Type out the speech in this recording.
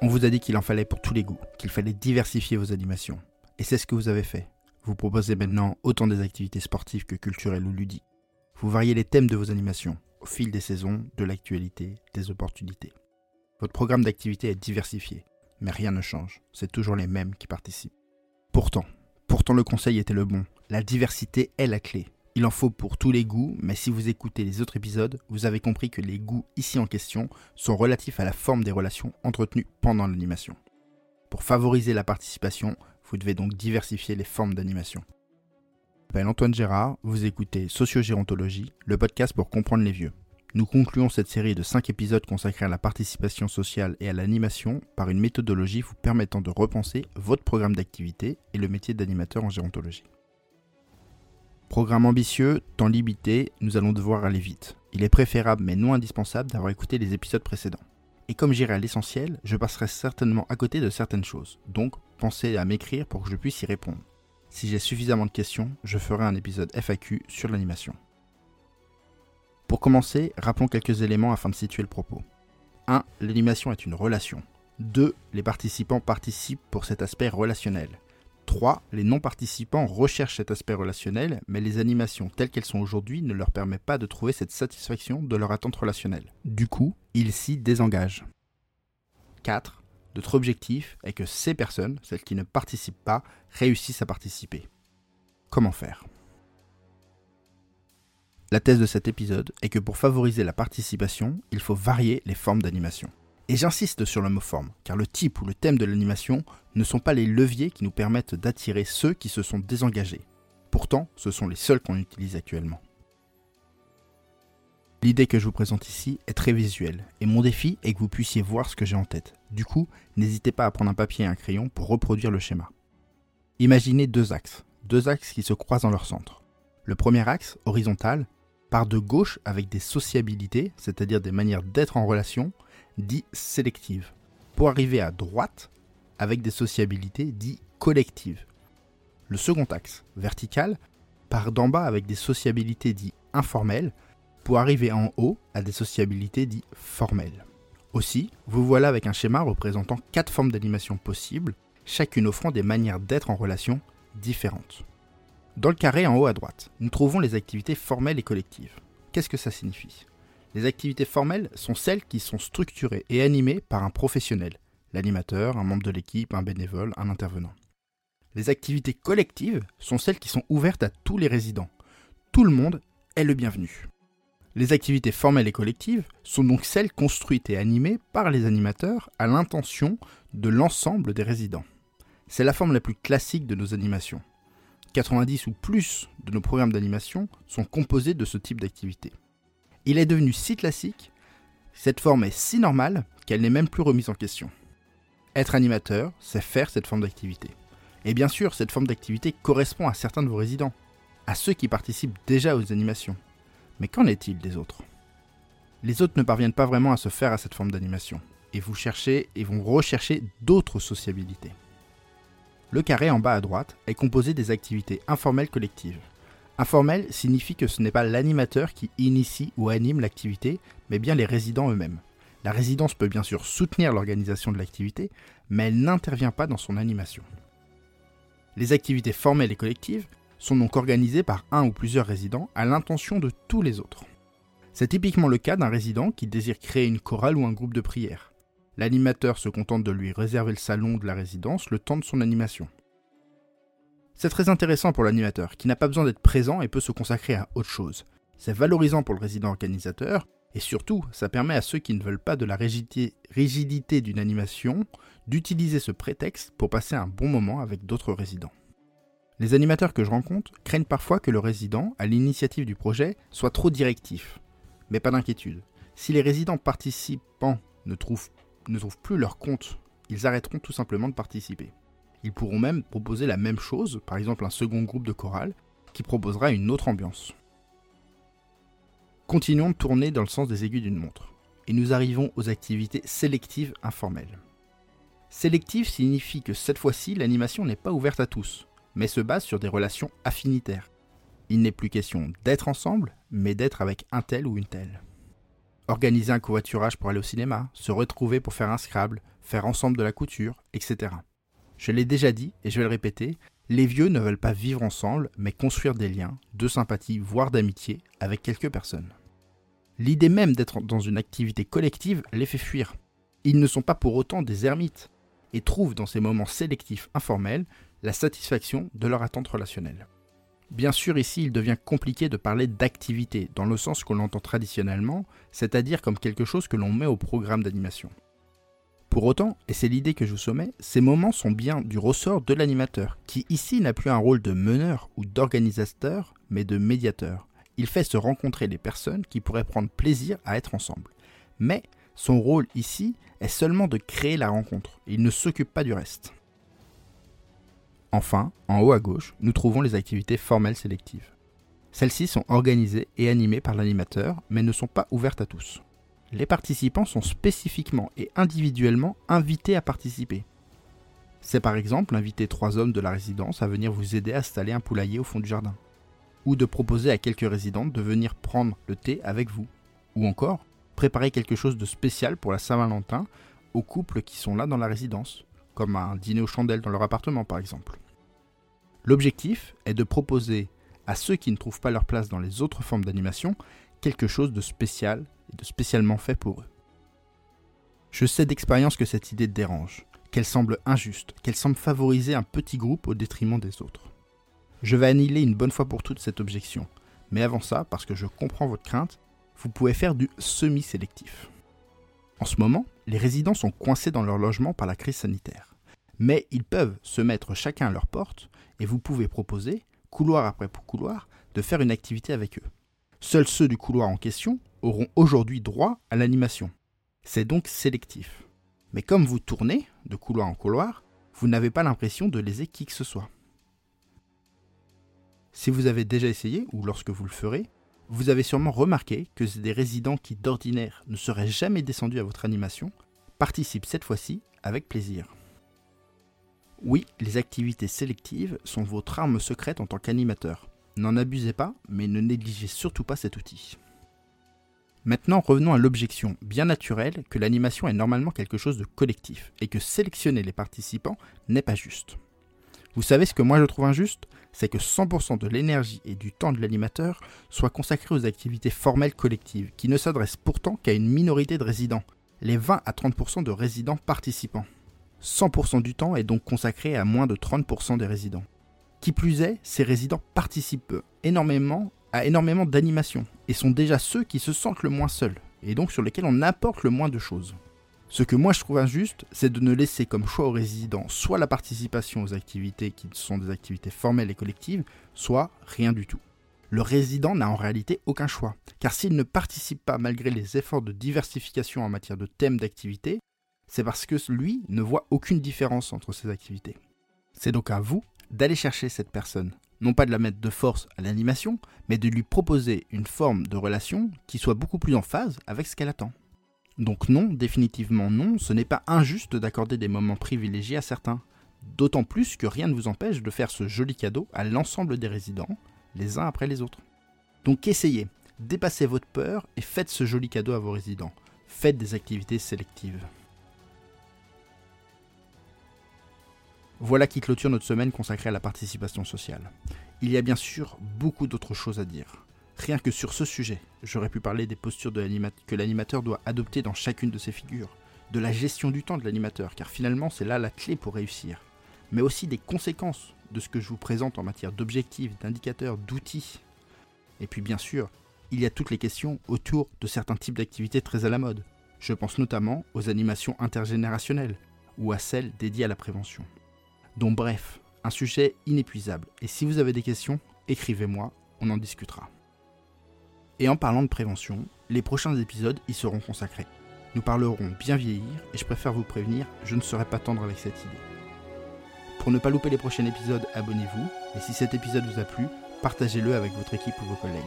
On vous a dit qu'il en fallait pour tous les goûts, qu'il fallait diversifier vos animations. Et c'est ce que vous avez fait. Vous proposez maintenant autant des activités sportives que culturelles ou ludiques. Vous variez les thèmes de vos animations au fil des saisons, de l'actualité, des opportunités. Votre programme d'activité est diversifié, mais rien ne change, c'est toujours les mêmes qui participent. Pourtant, pourtant le conseil était le bon, la diversité est la clé. Il en faut pour tous les goûts, mais si vous écoutez les autres épisodes, vous avez compris que les goûts ici en question sont relatifs à la forme des relations entretenues pendant l'animation. Pour favoriser la participation, vous devez donc diversifier les formes d'animation. Je m'appelle Antoine Gérard, vous écoutez Sociogérontologie, le podcast pour comprendre les vieux. Nous concluons cette série de 5 épisodes consacrés à la participation sociale et à l'animation par une méthodologie vous permettant de repenser votre programme d'activité et le métier d'animateur en gérontologie. Programme ambitieux, temps limité, nous allons devoir aller vite. Il est préférable mais non indispensable d'avoir écouté les épisodes précédents. Et comme j'irai à l'essentiel, je passerai certainement à côté de certaines choses. Donc, pensez à m'écrire pour que je puisse y répondre. Si j'ai suffisamment de questions, je ferai un épisode FAQ sur l'animation. Pour commencer, rappelons quelques éléments afin de situer le propos. 1. L'animation est une relation. 2. Les participants participent pour cet aspect relationnel. 3. Les non-participants recherchent cet aspect relationnel, mais les animations telles qu'elles sont aujourd'hui ne leur permettent pas de trouver cette satisfaction de leur attente relationnelle. Du coup, ils s'y désengagent. 4. Notre objectif est que ces personnes, celles qui ne participent pas, réussissent à participer. Comment faire? La thèse de cet épisode est que pour favoriser la participation, il faut varier les formes d'animation. Et j'insiste sur le car le type ou le thème de l'animation ne sont pas les leviers qui nous permettent d'attirer ceux qui se sont désengagés. Pourtant, ce sont les seuls qu'on utilise actuellement. L'idée que je vous présente ici est très visuelle, et mon défi est que vous puissiez voir ce que j'ai en tête. Du coup, n'hésitez pas à prendre un papier et un crayon pour reproduire le schéma. Imaginez deux axes, deux axes qui se croisent dans leur centre. Le premier axe, horizontal, part de gauche avec des sociabilités, c'est-à-dire des manières d'être en relation, dit sélective, pour arriver à droite avec des sociabilités dit collectives. Le second axe, vertical, part d'en bas avec des sociabilités dit informelles, pour arriver en haut à des sociabilités dit formelles. Aussi, vous voilà avec un schéma représentant quatre formes d'animation possibles, chacune offrant des manières d'être en relation différentes. Dans le carré en haut à droite, nous trouvons les activités formelles et collectives. Qu'est-ce que ça signifie? Les activités formelles sont celles qui sont structurées et animées par un professionnel, l'animateur, un membre de l'équipe, un bénévole, un intervenant. Les activités collectives sont celles qui sont ouvertes à tous les résidents. Tout le monde est le bienvenu. Les activités formelles et collectives sont donc celles construites et animées par les animateurs à l'intention de l'ensemble des résidents. C'est la forme la plus classique de nos animations. 90 ou plus de nos programmes d'animation sont composés de ce type d'activité. Il est devenu si classique, cette forme est si normale qu'elle n'est même plus remise en question. Être animateur, c'est faire cette forme d'activité. Et bien sûr, cette forme d'activité correspond à certains de vos résidents, à ceux qui participent déjà aux animations. Mais qu'en est-il des autres? Les autres ne parviennent pas vraiment à se faire à cette forme d'animation, et vous cherchez et vont rechercher d'autres sociabilités. Le carré en bas à droite est composé des activités informelles collectives, Informel signifie que ce n'est pas l'animateur qui initie ou anime l'activité, mais bien les résidents eux-mêmes. La résidence peut bien sûr soutenir l'organisation de l'activité, mais elle n'intervient pas dans son animation. Les activités formelles et collectives sont donc organisées par un ou plusieurs résidents à l'intention de tous les autres. C'est typiquement le cas d'un résident qui désire créer une chorale ou un groupe de prière. L'animateur se contente de lui réserver le salon de la résidence le temps de son animation. C'est très intéressant pour l'animateur, qui n'a pas besoin d'être présent et peut se consacrer à autre chose. C'est valorisant pour le résident organisateur, et surtout, ça permet à ceux qui ne veulent pas de la rigidité, d'une animation d'utiliser ce prétexte pour passer un bon moment avec d'autres résidents. Les animateurs que je rencontre craignent parfois que le résident, à l'initiative du projet, soit trop directif. Mais pas d'inquiétude. Si les résidents participants ne trouvent, ne trouvent plus leur compte, ils arrêteront tout simplement de participer. Ils pourront même proposer la même chose, par exemple un second groupe de chorale, qui proposera une autre ambiance. Continuons de tourner dans le sens des aiguilles d'une montre, et nous arrivons aux activités sélectives informelles. Sélective signifie que cette fois-ci, l'animation n'est pas ouverte à tous, mais se base sur des relations affinitaires. Il n'est plus question d'être ensemble, mais d'être avec un tel ou une telle. Organiser un covoiturage pour aller au cinéma, se retrouver pour faire un Scrabble, faire ensemble de la couture, etc. Je l'ai déjà dit et je vais le répéter, les vieux ne veulent pas vivre ensemble, mais construire des liens, de sympathie, voire d'amitié, avec quelques personnes. L'idée même d'être dans une activité collective les fait fuir. Ils ne sont pas pour autant des ermites, et trouvent dans ces moments sélectifs informels la satisfaction de leur attente relationnelle. Bien sûr, ici, il devient compliqué de parler d'activité, dans le sens qu'on l'entend traditionnellement, c'est-à-dire comme quelque chose que l'on met au programme d'animation. Pour autant, et c'est l'idée que je vous soumets, ces moments sont bien du ressort de l'animateur, qui ici n'a plus un rôle de meneur ou d'organisateur, mais de médiateur. Il fait se rencontrer les personnes qui pourraient prendre plaisir à être ensemble. Mais son rôle ici est seulement de créer la rencontre, il ne s'occupe pas du reste. Enfin, en haut à gauche, nous trouvons les activités formelles sélectives. Celles-ci sont organisées et animées par l'animateur, mais ne sont pas ouvertes à tous. Les participants sont spécifiquement et individuellement invités à participer. C'est par exemple inviter trois hommes de la résidence à venir vous aider à installer un poulailler au fond du jardin. Ou de proposer à quelques résidentes de venir prendre le thé avec vous. Ou encore, préparer quelque chose de spécial pour la Saint-Valentin aux couples qui sont là dans la résidence comme un dîner aux chandelles dans leur appartement par exemple. L'objectif est de proposer à ceux qui ne trouvent pas leur place dans les autres formes d'animation quelque chose de spécial et de spécialement fait pour eux. Je sais d'expérience que cette idée dérange, qu'elle semble injuste, qu'elle semble favoriser un petit groupe au détriment des autres. Je vais annihiler une bonne fois pour toutes cette objection, mais avant ça, parce que je comprends votre crainte, vous pouvez faire du semi-sélectif. En ce moment, les résidents sont coincés dans leur logement par la crise sanitaire. Mais ils peuvent se mettre chacun à leur porte et vous pouvez proposer, couloir après couloir, de faire une activité avec eux. Seuls ceux du couloir en question auront aujourd'hui droit à l'animation. C'est donc sélectif. Mais comme vous tournez de couloir en couloir, vous n'avez pas l'impression de léser qui que ce soit. Si vous avez déjà essayé, ou lorsque vous le ferez, vous avez sûrement remarqué que des résidents qui d'ordinaire ne seraient jamais descendus à votre animation participent cette fois-ci avec plaisir. Oui, les activités sélectives sont votre arme secrète en tant qu'animateur. N'en abusez pas, mais ne négligez surtout pas cet outil. Maintenant, revenons à l'objection bien naturelle que l'animation est normalement quelque chose de collectif et que sélectionner les participants n'est pas juste. Vous savez ce que moi je trouve injuste? C'est que 100% de l'énergie et du temps de l'animateur soit consacré aux activités formelles collectives, qui ne s'adressent pourtant qu'à une minorité de résidents, les 20 à 30% de résidents participants. 100% du temps est donc consacré à moins de 30% des résidents. Qui plus est, ces résidents participent énormément à énormément d'animations et sont déjà ceux qui se sentent le moins seuls, et donc sur lesquels on apporte le moins de choses. Ce que moi je trouve injuste, c'est de ne laisser comme choix aux résidents soit la participation aux activités qui sont des activités formelles et collectives, soit rien du tout. Le résident n'a en réalité aucun choix, car s'il ne participe pas malgré les efforts de diversification en matière de thèmes d'activité, c'est parce que lui ne voit aucune différence entre ces activités. C'est donc à vous d'aller chercher cette personne, non pas de la mettre de force à l'animation, mais de lui proposer une forme de relation qui soit beaucoup plus en phase avec ce qu'elle attend. Donc non, définitivement non, ce n'est pas injuste d'accorder des moments privilégiés à certains. D'autant plus que rien ne vous empêche de faire ce joli cadeau à l'ensemble des résidents, les uns après les autres. Donc essayez, dépassez votre peur et faites ce joli cadeau à vos résidents. Faites des activités sélectives. Voilà qui clôture notre semaine consacrée à la participation sociale. Il y a bien sûr beaucoup d'autres choses à dire. Rien que sur ce sujet, j'aurais pu parler des postures que l'animateur doit adopter dans chacune de ses figures, de la gestion du temps de l'animateur, car finalement c'est là la clé pour réussir, mais aussi des conséquences de ce que je vous présente en matière d'objectifs, d'indicateurs, d'outils. Et puis bien sûr, il y a toutes les questions autour de certains types d'activités très à la mode. Je pense notamment aux animations intergénérationnelles ou à celles dédiées à la prévention. Donc bref, un sujet inépuisable. Et si vous avez des questions, écrivez-moi, on en discutera. Et en parlant de prévention, les prochains épisodes y seront consacrés. Nous parlerons bien vieillir et je préfère vous prévenir, je ne serai pas tendre avec cette idée. Pour ne pas louper les prochains épisodes, abonnez-vous et si cet épisode vous a plu, partagez-le avec votre équipe ou vos collègues.